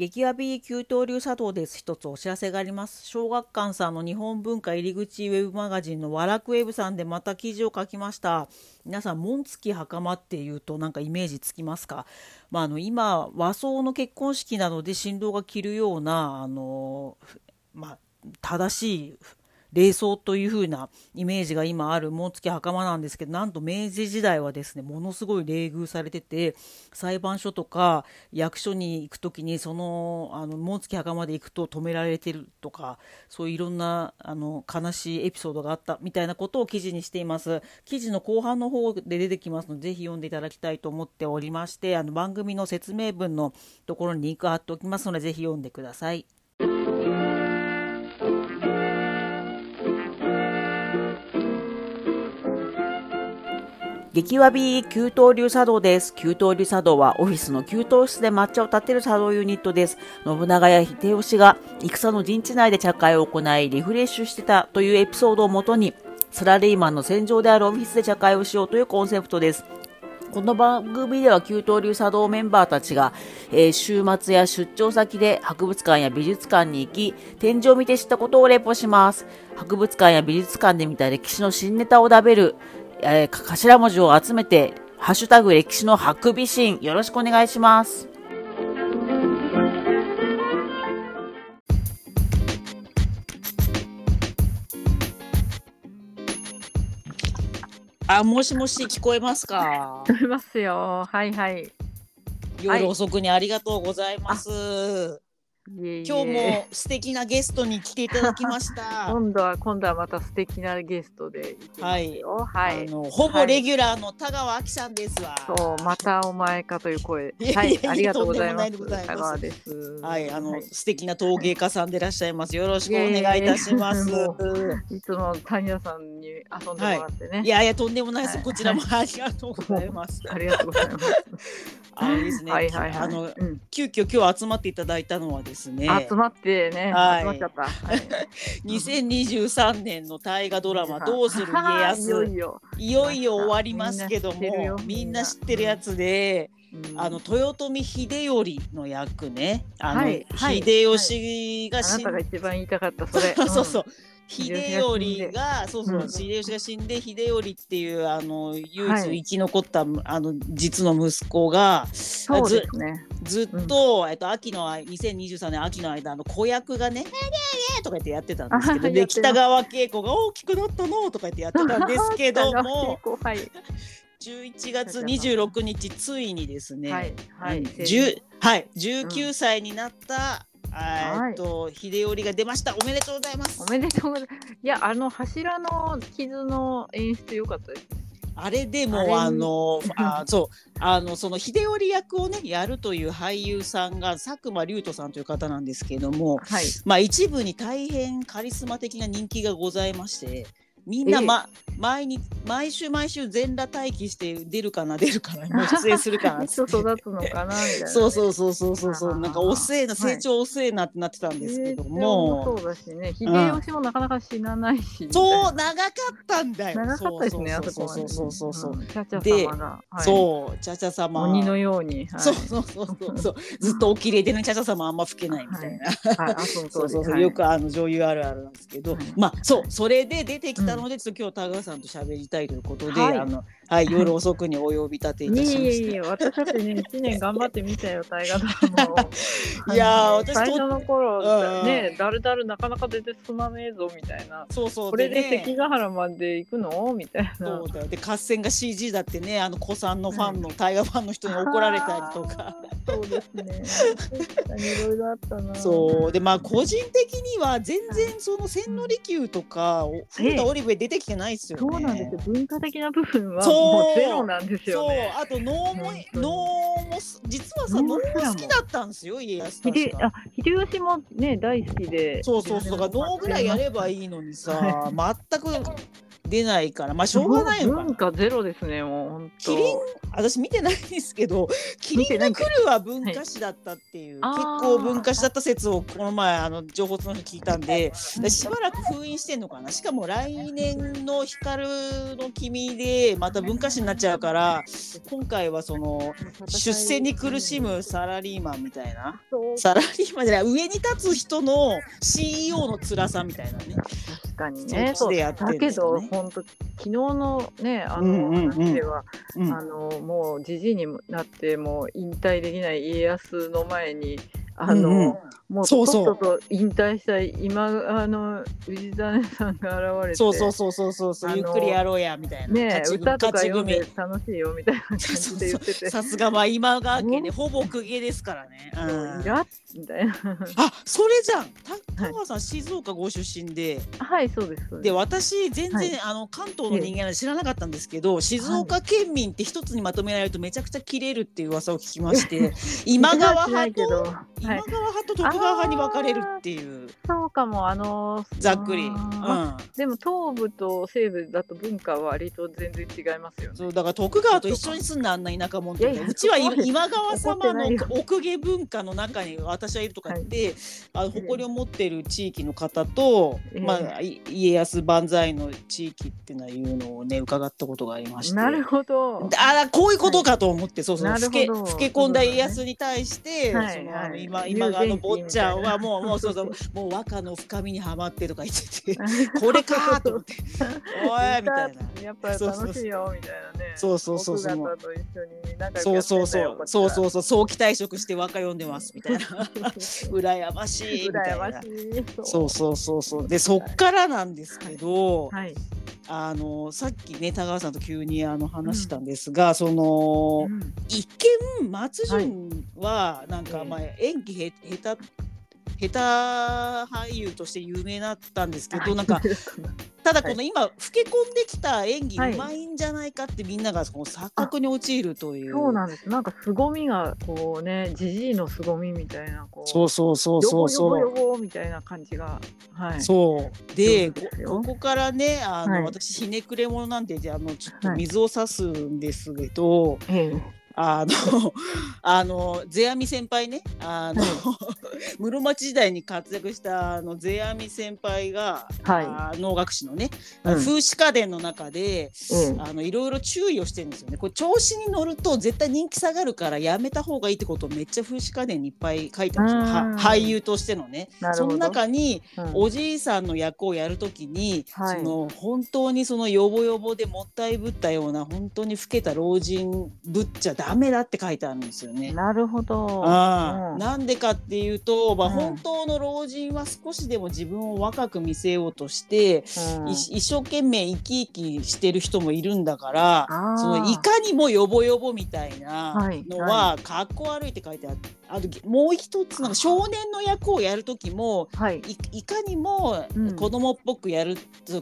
激アビ急騰流茶道です。一つお知らせがあります。小学館さんの日本文化入り口ウェブマガジンのワラクウェブさんでまた記事を書きました。皆さん、紋付き袴っていうとなんかイメージつきますか、まあ、あの今、和装の結婚式などで新郎が着るような、あのまあ、正しい礼装という風なイメージが今ある紋付き袴なんですけどなんと明治時代はですねものすごい冷遇されてて裁判所とか役所に行く時にそのあの紋付き袴で行くと止められてるとかそういういろんなあの悲しいエピソードがあったみたいなことを記事にしています記事の後半の方で出てきますのでぜひ読んでいただきたいと思っておりましてあの番組の説明文のところにリンク貼っておきますのでぜひ読んでください。激わび給湯流茶道です。給湯流茶道はオフィスの給湯室で抹茶を立てる茶道ユニットです。信長や秀吉が戦の陣地内で茶会を行いリフレッシュしてたというエピソードをもとにサラリーマンの戦場であるオフィスで茶会をしようというコンセプトです。この番組では給湯流茶道メンバーたちが、えー、週末や出張先で博物館や美術館に行き、展示を見て知ったことをレポします。博物館や美術館で見た歴史の新ネタを食べる、えー、頭文字を集めて、ハッシュタグ歴史のハクビシン、よろしくお願いします。あ、もしもし聞こえますか？聞こえますよ。はいはい。夜遅くにありがとうございます。今日も素敵なゲストに来ていただきました。今度は今度はまた素敵なゲストではい、はい、あのほぼレギュラーの田川亜希さんですわ。そうまたお前かという声。はい、ありがとうございます。田川です。はい、あの、はい、素敵な陶芸家さんでいらっしゃいます。よろしくお願いいたします。いつも谷谷さんに遊んでもらってね。はい、いやいやとんでもないです。こちらもありがとうございます。ありがとうございます。あれ ですね。はいはいはい。あの、うん、急遽今日集まっていただいたのはですね。集まってね。はい。集まっちゃった。はい、2023年の大河ドラマどうする家康。いよいよ。いよいよ終わりますけども、みんな知ってるやつで。あの豊臣秀頼の役ね、あの、はい、秀吉が、はい、あなたが一番言いたかったそれ。そうそう。秀頼がそうそう、秀吉が死んで秀頼っていうあの唯一生き残った、はい、あの実の息子がそうですね。ずっと、うん、えっと秋の2023年秋の間の子役がね「とか言ってやってたんですけどで北川景子が大きくなったのとか言ってやってたんですけども。はい。11月26日ついにですね、はいはい、はい、19歳になったえっと、秀頼が出ました。おめでとうございます。おめでとうございます。いや、あの柱の傷の演出良かったですね。あれでもあのあ そうあのその秀頼役をねやるという俳優さんが佐久間龍斗さんという方なんですけれども、はい、まあ一部に大変カリスマ的な人気がございまして。みんな、ま、毎日毎週毎週全裸待機して出るかな出るかなもう出演するかな育つのかなみたいな、ね、そうそうそうそうそうそう。なんか遅えな成長遅えなってなってたんですけども、そうだしね。秀吉もなかなか死なないし、そう長かったんだよ。長かったですねあそこそうそうそうそう、チャチャ様が、そうチャチャ様。鬼のように、そうそうそうそう。ずっとお綺麗でねチャチャ様あんま老けないみたいな、はい。あそうそうそう。よくあの女優あるあるなんですけど、まあそうそれで出てきたので、ちょっと今日田川さんと喋りたいということで、あのはい、夜遅くにお呼び立ていたしました。いえいえ私だってね、一年頑張ってみたよ、大河ドラマを。いや私最初の頃、うん、ね、だるだるなかなか出てすまねえぞみたいな。そうそう、これで関ヶ原まで行くの？みたいな。そうだよ。で、合戦が CG だってね、あの子さんのファンの、大河ファンの人に怒られたりとか。そうですね。いろいろあったな。そう、で、まあ、個人的には全然その千利休とか、古田オリベ出てきてないですよ、ね、そうなんですよ。文化的な部分は。もうゼロなんですよ、ね、そうあと能も能も実はさ能も好きだったんですよ家康秀あ秀吉もね大好きで。そうそうそう能ぐらいやればいいのにさ、全く出ないから。まあしょうがないのかな。文化ゼロですねもう本当。キリン私見てないんですけど「キリンが来る」は文化史だったっていう、はい。結構文化史だった説をこの前あの情報の人聞いたんででしばらく封印してんのかな。しかも来年の「光の君」でまた文化史になっちゃうから今回はその出世に苦しむサラリーマンみたいな。サラリーマンじゃない上に立つ人の CEO の辛さみたいなね。確かにね。そっちでやってるんだけですよね。ど本当昨日のねあのうんうんうん。話では、うん。あのもうじじいになってもう引退できない家康の前にあの、うん。うんもうそうそう。とっとと引退した今あの氏真さんが現れてそうそうそうそうそう。ゆっくりやろうやみたいな。ね歌とか読んで組。楽しいよみたいな感じで言ってて。さすがは今川家ね。うほぼ公家ですからね、うん。イラッみたいな。あそれじゃん。た田川さん、静岡ご出身で。はいそうですそうで私全然、はい。あの関東の人間なんで知らなかったんですけど、静岡県民って一つにまとめられるとめちゃくちゃ切れるっていう噂を聞きまして今川しない派と、はい、川派と徳川派に分かれるっていう。そうかもあのざっくり、うあん、でも東部と西部だと文化は割と全然違いますよね。そうだから徳川と一緒に住んだあんな田舎者うちは今川様の奥下文化の中に私はいるとか言って、あの誇りを持っている地域の方と、ええ。まあ、い家康万歳の地域っていうのはいうのをね伺ったことがありまして。なるほど。あらこういうことかと思って、そうそうなる老け老け込んだ家康に対して、はいその今はい。今川の坊ちゃんはもうもうそうそう。もう和歌の深みにはまってとか言ってて これかと思って。おいみたいな。やっぱ楽しいよみたいなね。そうそうそうそうそうそうそう。そうそうう。そう。早期退職して和歌読んでますみたいな。羨ましいみたいな。羨ましい。そうそうそうそう。でそっからなんですけど、はい。あのさっきね田川さんと急にあの話したんですが、そのうん。一見松潤はなんか、はいまあ演技へ下手下手俳優として有名だったんですけどなんかただこの今老け込んできた演技はいうまいんじゃないかってみんながこの錯覚に陥るという。そうなんです。なんか凄みがこうね、じじいの凄みみたいなこう。そうそうそうそうそう。よぼみたいな感じが。はい。そうでこここねあの、はい私ひねくれ者なんでじゃああのちょっとはい水を差すんですけど、ええ。あの あの世阿弥先輩ね。あの、室町時代に活躍したあの世阿弥先輩が、はい。あ能楽師のね、うん。風刺家電の中でええ。あのいろいろ注意をしてるんですよね。これ調子に乗ると絶対人気下がるからやめた方がいいってことをめっちゃ風刺家電にいっぱい書いてます俳優としてのね。その中にうん。おじいさんの役をやるときに、はい。その本当にそのヨボヨボでもったいぶったような本当に老けた老人ぶっちゃダメだって書いてあるんですよね。なるほど。なんでかっていうと、まあ、うん。本当の老人は少しでも自分を若く見せようとして、うん。い一生懸命生き生きしてる人もいるんだからそのいかにもヨボヨボみたいなはいのはかっこ悪いって書いてあってあともう一つなんか少年の役をやる時もはい。いいかにもうん子供っぽくやる、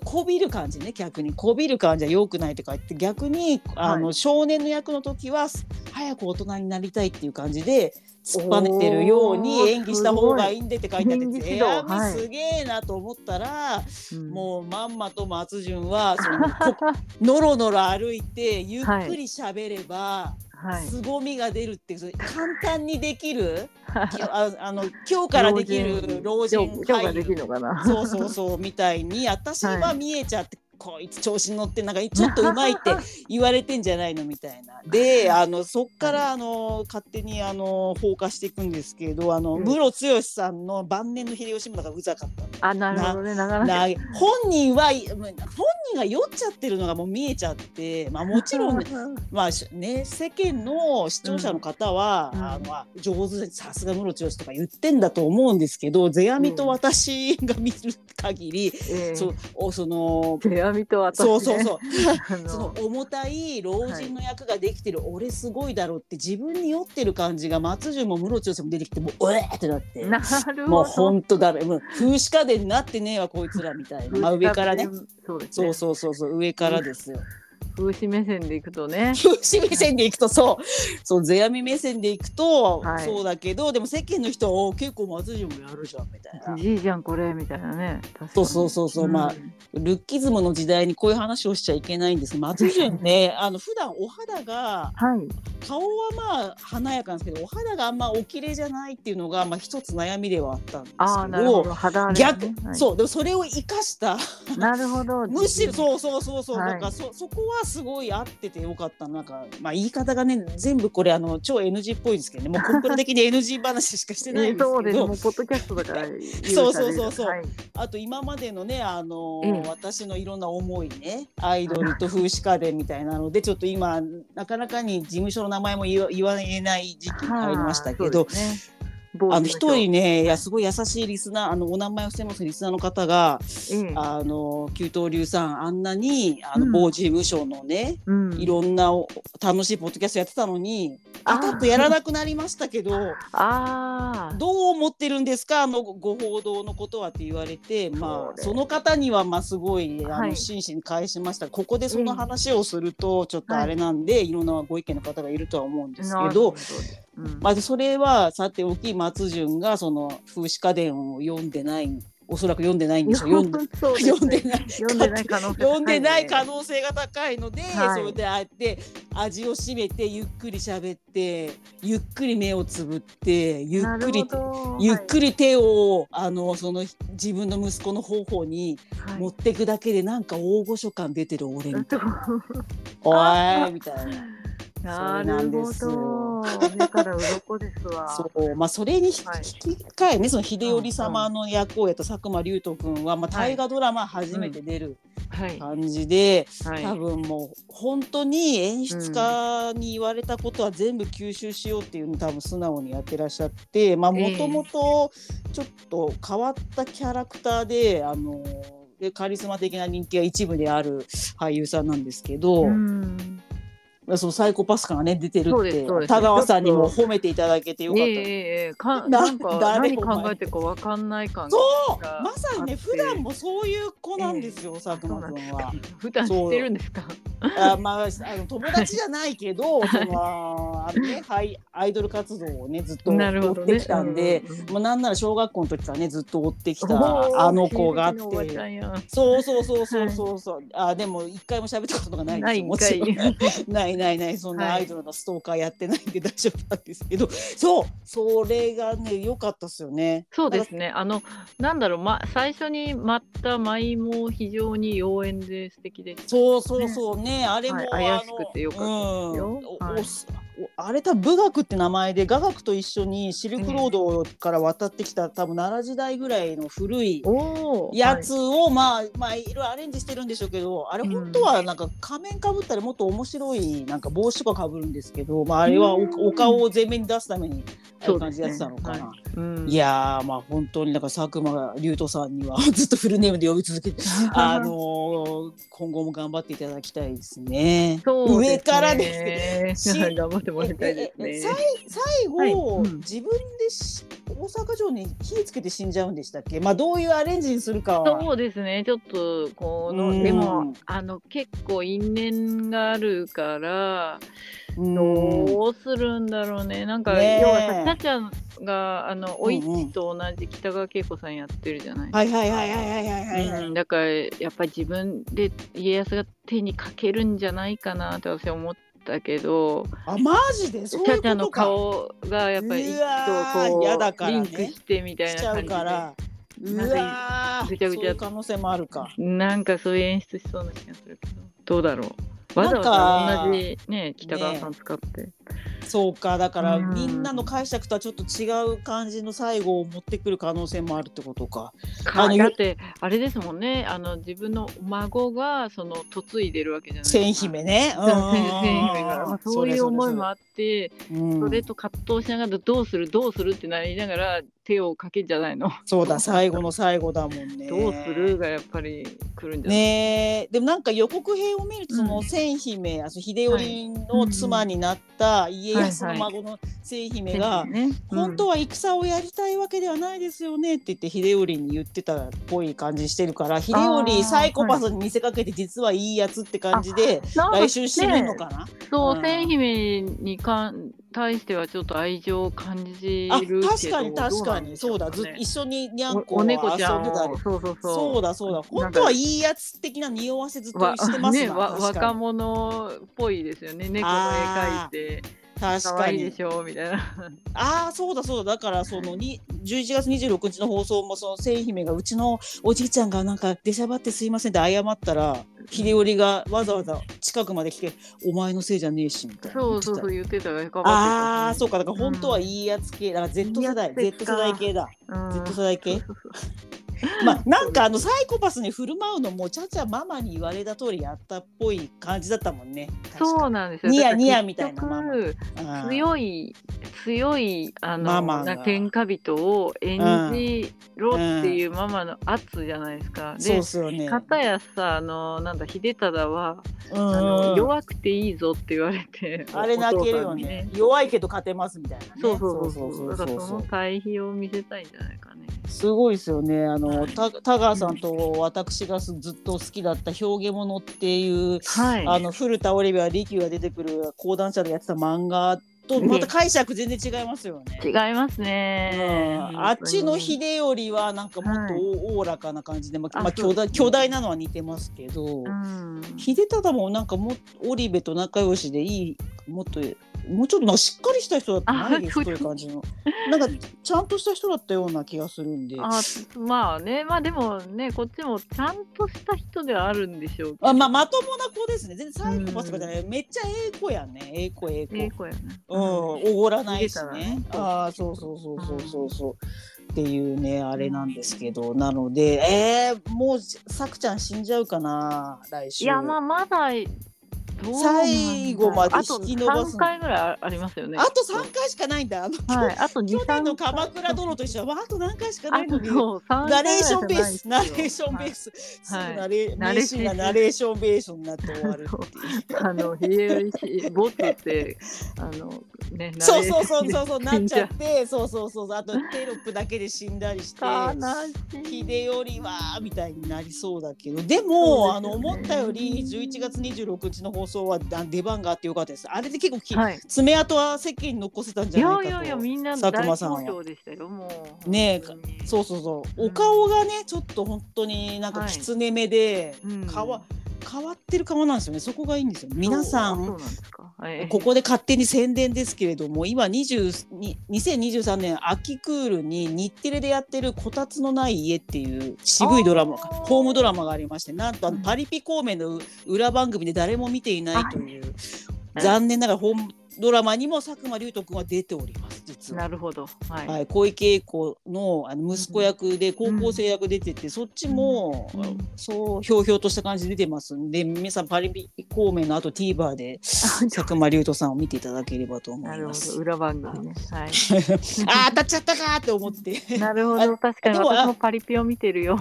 こびる感じね逆にこびる感じは良くないって書いて逆にあの、は少年の役の時は早く大人になりたいっていう感じで突っぱねてるように演技した方がいいんでって書いてあってすげえなと思ったら、うんもうまんまと松潤はその このろのろ歩いてゆっくり喋れば、はい。凄みが出るっていう簡単にできる？ああの今日からできる老人今日今日ができるのかな？そうそうそうみたいに私は見えちゃって、こいつ調子に乗ってなんかちょっとうまいって 言われてんじゃないのみたいな。であのそっからあの勝手にあの放火していくんですけどあの、うん。室剛さんの晩年の秀吉もだからうざかったあ、なるほどね。本人はい本人が酔っちゃってるのがもう見えちゃって、まあ、もちろん まあしね、世間の視聴者の方は、うん。あのあ上手でさすがムロツヨシとか言ってんだと思うんですけど世阿弥と私が見る限り、ええ。そうおそのと私、ね。そうそうそう その重たい老人の役ができてる、俺すごいだろうって自分に酔ってる感じが松潤もムロツヨシも出てきてもううえーってなって。なるもうほんとだめ、もう風刺家電になってねえわこいつらみたいな、まあ、上からね。そうね。そうそうそうそう上からですよ。風刺目線でいくとね。風刺目線でいくとそう。そう世阿弥目線でいくと、はい。そうだけどでも世間の人はお結構松潤もやるじゃんみたいな。じじいじゃんこれみたいなね。そうそうそうそう。まあルッキズムの時代にこういう話をしちゃいけないんです。松潤ね。あの普段お肌がはい。顔はまあ華やかなんですけどお肌があんまお綺麗じゃないっていうのがまあ一つ悩みではあったんですけど。なるほど。ね、逆、はい。そうでもそれを生かしたなるほど。むしろそうそうそうそう、はい。なんかそそこはすごい合っててよかった。なんかまあ言い方がね全部これあの超 NG っぽいですけどね。もうコンプラ的に NG 話しかしてないんです そうです。けどもうポッドキャストだから。そうそうそうそうはい、あと今までのねあの、うん。私のいろんな思いねアイドルと風刺家電みたいなのでちょっと今なかなかに事務所の名前も言わ言わえない時期に入りましたけど。はあ。の一人ねいやすごい優しいリスナーあのお名前を伏せますリスナーの方が。ええあの九刀流さんあんなにあのうん。某事務所のね、うん、いろんなお楽しいポッドキャストやってたのにあー。パタッとやらなくなりましたけど ああどう思ってるんですかあのご報道のことはって言われてまあその方にはまあすごいあはい。の真摯に返しました、ここでその話をするとちょっとあれなんで、い、ろんなご意見の方がいるとは思うんですけど。うん。まあ、それはさておき松潤がその風刺家電を読んでないおそらく読んでないんでしょう。読んで読んでない。読んでない可能性。読んでない可能能性が高いので、はい。それであって味を占めてゆっくり喋ってゆっくり目をつぶってゆっくりゆっくり手をあのその自分の息子の方にり持ってくだけでなんか大御所感出てる俺みたいな「おい!」みたいな。なるほど。目から鱗ですわ。そうまあ、それに引き換えねその秀頼様の役をやった佐久間龍斗君は、まあ、大河ドラマ初めて出るはい。感じで、はい。多分もう本当に演出家に言われたことは全部吸収しようっていうのを多分素直にやってらっしゃってまあもともとちょっと変わったキャラクターであのでカリスマ的な人気が一部である俳優さんなんですけど、うんそのサイコパス感がね出てるって田川さんにも褒めていただけてよかった。ええええかななんか何考えてるかわかんない感そうがまさにね普段もそういう子なんですよ、佐久間君は。普段知ってるんですか？あまあ、あの友達じゃないけど そのあの、ね、はいアイドル活動をねずっと追ってきたんで、うんうんうん。まあ、なんなら小学校の時からねずっと追ってきたあの子があって。そうそうそうそうそうそう、あでも一回も喋ったことがないですないもちろん。い ないないないそんなはい。アイドルのストーカーやってないんで大丈夫なんですけど、そうそれがね良かったですよね。そうですね。あの、なんだろう、ま、最初に舞った舞も非常に妖艶で素敵で。そうそうそう。ね、あれも、はい怪しくてよかったですよ。うん。はいあれ多分武学って名前で雅楽と一緒にシルクロードから渡ってきた、多分奈良時代ぐらいの古い。やつを、まあまあいろいろアレンジしてるんでしょうけどあれうん本当はなんか仮面かぶったらもっと面白いなんか帽子とかかぶるんですけど、まあ、あれはお顔を前面に出すためにああいそうう感じやってたのかな。はいうんいやーまあ本当になんか佐久間龍斗さんには ずっとフルネームで呼び続けて あのー今後も頑張っていただきたいですね。すね上からですね。し頑張てもらいたいですね。最後、はいうん、自分で大阪城に火つけて死んじゃうんでしたっけ？まあどういうアレンジにするかそうですね。ちょっとこの、でもあの結構因縁があるから。どうするんだろうね。なんか、要はさ、ちゃんが、あの、おいちと同じ北川景子さんやってるじゃない。はいはいはいはいはいはいはい、うん。だから、やっぱり自分で家康が手にかけるんじゃないかなって私は思って。たけどあマジで？そういうことか。ちゃちゃんの顔がやっぱり一うわーとこ嫌だからね。うリンクしてみたいな感じで。うわーぐちゃぐちゃ。そういう可能性もあるか。なんかそういう演出しそうな気がするけど。どうだろう。わざわざ同じね北川さん使って、そうかだからうん。みんなの解釈とはちょっと違う感じの最後を持ってくる可能性もあるってことか。かあのだってあれですもんね。あの自分の孫がその嫁いでるわけじゃないですか。千姫ね。千姫が、まあ、そういう思いもああってうん。それと葛藤しながらどうするどうするってなりながら手をかけんじゃないの、そうだ最後の最後だもんね。どうするがやっぱり来るんじゃない、ねえ。でもなんか予告編を見るとそのうん。千姫、あそう秀頼の妻になったた家康の孫の清姫が、ね、本当は戦をやりたいわけではないですよねって言って秀頼に言ってたっぽい感じしてるから秀頼サイコパスに見せかけて実はいいやつって感じで来週死ぬのかな、そう清姫にかん対してはちょっと愛情を感じるあ確かに確かに。そうだ。ず一緒ににゃんこを遊んでたり。そうそうそう。そうだそうだ。本当はいいやつ的な匂わせずっとしてますね若者っぽいですよね。猫の絵描いて確かにでしょみたいな。ああそうだそうだ。だからそのに11月26日の放送もその清姫がうちのおじいちゃんがなんか出しゃばってすいませんって謝ったら秀頼がわざわざ近くまで来て「お前のせいじゃねえし」みたいな。そうそうそう言ってた。ああそうかだから本当はいいやつ系。だから Z 世代 Z 世代系だ。Z 世代系？まあなんかあのサイコパスに振る舞うのもちゃちゃママに言われた通りやったっぽい感じだったもんね。そうなんですよ。ニヤニヤみたいなママ。強い強いあのママ天下人を演じろっていうママの圧じゃないですか。うん、で、そうね。片やさあのなんだ秀忠は、うん、あの弱くていいぞって言われて、あれ泣けるよね。弱いけど勝てますみたいな、ね。そうそうそうそう。だからその対比を見せたいんじゃないかね。すごいですよね。あの、た田川さんと私がずっと好きだった「表現物」っていう、はい、あの古田オリビア力が出てくる講談社でやってた漫画とまた解釈全然違いますよね。違いますね、うん、あっちの秀頼はなんかもっとおおらかな感じで、まあ、まあ、巨大巨大なのは似てますけど、うん、秀忠もなんかも織部と仲良しでいいもっともうちょっとなんかしっかりした人だったないですという感じの。なんかちゃんとした人だったような気がするんで。あまあねまあでもねこっちもちゃんとした人ではあるんでしょうあまあまともな子ですね。全然サイコパスとかじゃない、めっちゃええ子やね。ええ子ええ子。ええ子やねうんおごらないしね。ああそうそうそうそうそうそう、っていうねあれなんですけど。なのでえー、もうさくちゃん死んじゃうかな来週。いやまあまだ最後まで引き伸ばすあと3回ぐらいありますよね。あと3回しかないんだ。あの、はい、あと去年の鎌倉殿と一緒。は、まあ、あと何回しかないのに。ナレーションベース。ナレーションベース、はい、ナレナレーナレーションベースになって終わるあのひえしボツって あのねそうそうそうそうそうなっちゃってそうそうそう。あとテロップだけで死んだりして秀頼はみたいになりそうだけど。でも、ね、あの思ったより11月26日の放送は出番があってよかったです。あれで結構き、はい、爪痕は世間に残せたんじゃないかと。いやいやいやみんな佐久間さんは。ねそうそうそう。お顔がねちょっと本当になんかきつね目で、はい、変わってる顔なんですよね。そこがいいんですよ。皆さん。ここで勝手に宣伝ですけれども今2023年秋クールに日テレでやってる「こたつのない家」っていう渋いドラマホームドラマがありましてなんとあのパリピ孔明の裏番組で誰も見ていないという残念ながらホームドラマにも佐久間龍斗君は出ております実は。なるほど、はい、はい、小池栄子のあの息子役で高校生役出てて、うん、そっちも、うん、そうひょうひょうとした感じで出てますんで皆さんパリピ孔明のあと TVer で佐久間龍斗さんを見ていただければと思います。裏番組ね。はい。あ当たっちゃったかって思って。なるほど確かに私もパリピを見てるよ。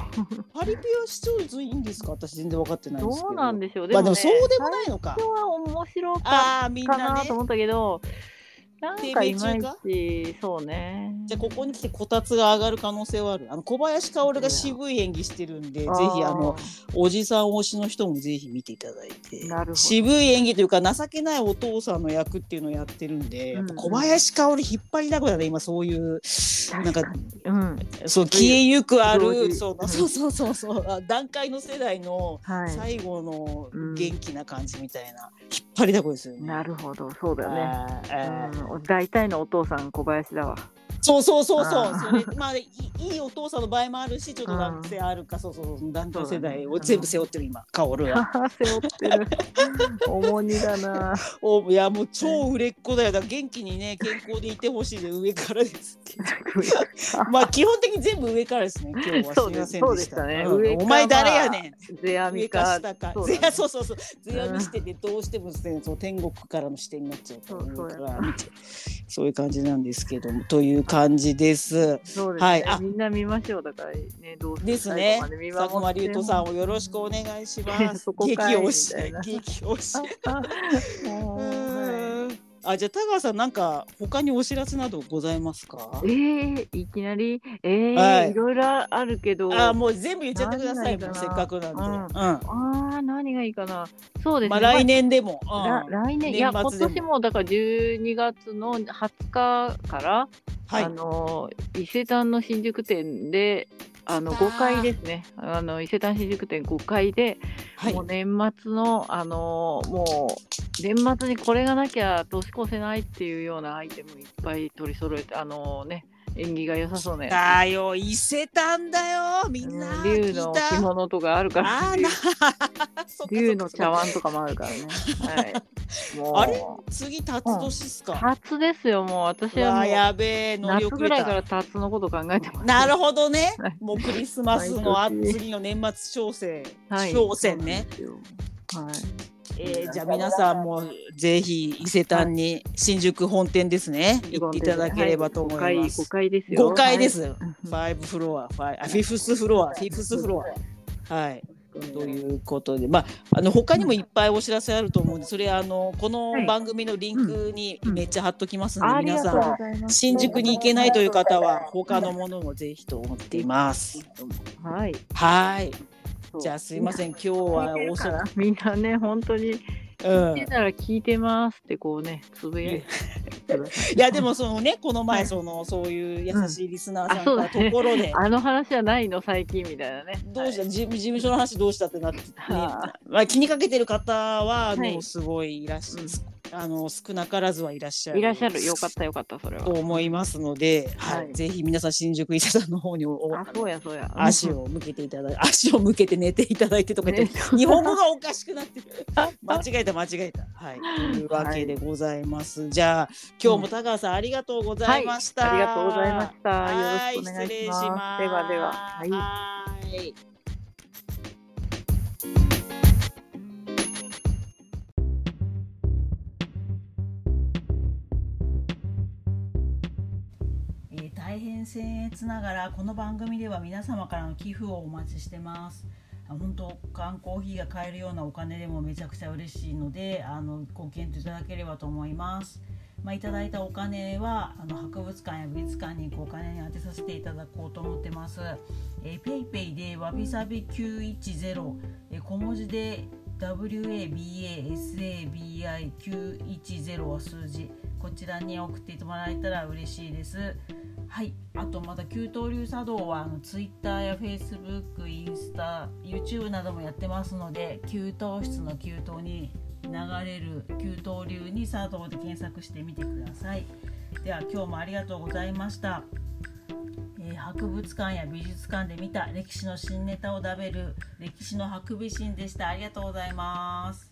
パリピは視聴率いいんですか？私全然分かってないんですけど。どうなんでしょう。でも、ね、まあ、でもそうでもないのか。は面白かったかなと思ったけど。なんかいまいちそうね。じゃあここに来てこたつが上がる可能性はある。あの小林薫が渋い演技してるんでぜひあのおじさん推しの人もぜひ見ていただいて。渋い演技というか情けないお父さんの役っていうのをやってるんで、うん、小林薫引っ張りだこだね今そういうなんか、うん、そう消えゆくあるそうそうそうそうそう段階の世代の最後の元気な感じみたいな、引っ張りだこですよね。なるほどそうだよね。えー大体のお父さん小林だわ。そうそうそうそう。それまあいいお父さんの場合もあるしちょっと男性あるか、そうそう男女世代を全部背負ってる今薫は。背負ってる。重荷だな。おいやもう超売れっ子だよ。だ元気にね健康でいてほしいで上からです まあ基本的に全部上からですね今日は。す。みませんでした。ね、うん、お前誰やねん。ゼアミか。ゼアそうそうそうゼアミしててどうしても、ね、その天国からの視点になっちゃうかそういう感じなんですけども。という感じです。そうですね、はい、あ。みんな見ましょうだからね。どうですね。佐久間龍斗さんをよろしくお願いします。激推し。激推し。あじゃあ田川さんなんか他にお知らせなどございますか？えー、いきなり？えー、はい、いろいろあるけど。あもう全部言っちゃってくださいせっかくなんで、うん、うん、あ何がいいかな？そうですね、まあ、来年でも、うん、来年いや今年もだから12月の20日から、はい、あの伊勢丹の新宿店であの5階ですね。あの伊勢丹新宿店5階で、はい、もう年末のあのもう年末にこれがなきゃ年越せないっていうようなアイテムいっぱい取り揃えてあのね縁起が良さそうね。だよ、伊勢丹だよ、みんな。竜の着物とかあるから、ね。竜の茶碗とかもあるからね。はい。あれ？次、辰年っすか、辰ですよ、もう私はもう。やべえ。夏ぐらいから辰のこと考えてます。なるほどね。もうクリスマスのあ次の年末商戦、商戦ね。はい。えー、じゃあ皆さんもぜひ伊勢丹に新宿本店ですね、行っていただければと思います。5階ですよ。5階です。 five floor、fi あ fifth floor、fifth floア。はい。ということで、まあ、あの他にもいっぱいお知らせあると思うんで、それあのこの番組のリンクにめっちゃ貼っときますので、皆さん新宿に行けないという方は他のものもぜひと思っています。はい。はい。じゃあすいません今日は遅くみんなね本当に。聞いてたら聞いてますってこうねつぶやいてい。やでもそのねこの前その、そういう優しいリスナーさんのところで、あの話はないの最近みたいなね。どうした、事務所の話どうしたってなって、ね。まあ、気にかけてる方はもうすごいいらっしゃる、あの少なからずはいらっしゃる。いらっしゃる。よかったよかったそれは。と思いますので、はい、ぜひ皆さん新宿伊勢丹の方にあそうやそうや。足を向けていただいて 足を向けて寝ていただいてとか言って、ね、日本語がおかしくなってる。間違えた間違えた。はい。というわけでございます、はい、じゃあ今日も田川さん、ありがとうございました、はい、ありがとうございました。よろしくお願いします。ではでは。はい僭越ながらこの番組では皆様からの寄付をお待ちしてます。本当缶コーヒーが買えるようなお金でもめちゃくちゃ嬉しいのであのご検討いただければと思います。まあ、いただいたお金はあの博物館や美術館に行くお金に充てさせていただこうと思ってます。えー、ペイペイでわびさび910、えー、小文字で WABASABI910 は数字。こちらに送ってもらえたら嬉しいです。はい、あとまた給湯流茶道はあの Twitter や Facebook、インスタ、YouTube などもやってますので給湯室の給湯に流れる給湯流に茶道で検索してみてください。では今日もありがとうございました。えー、博物館や美術館で見た歴史の新ネタを食べる歴史のハクビシンでした。ありがとうございます。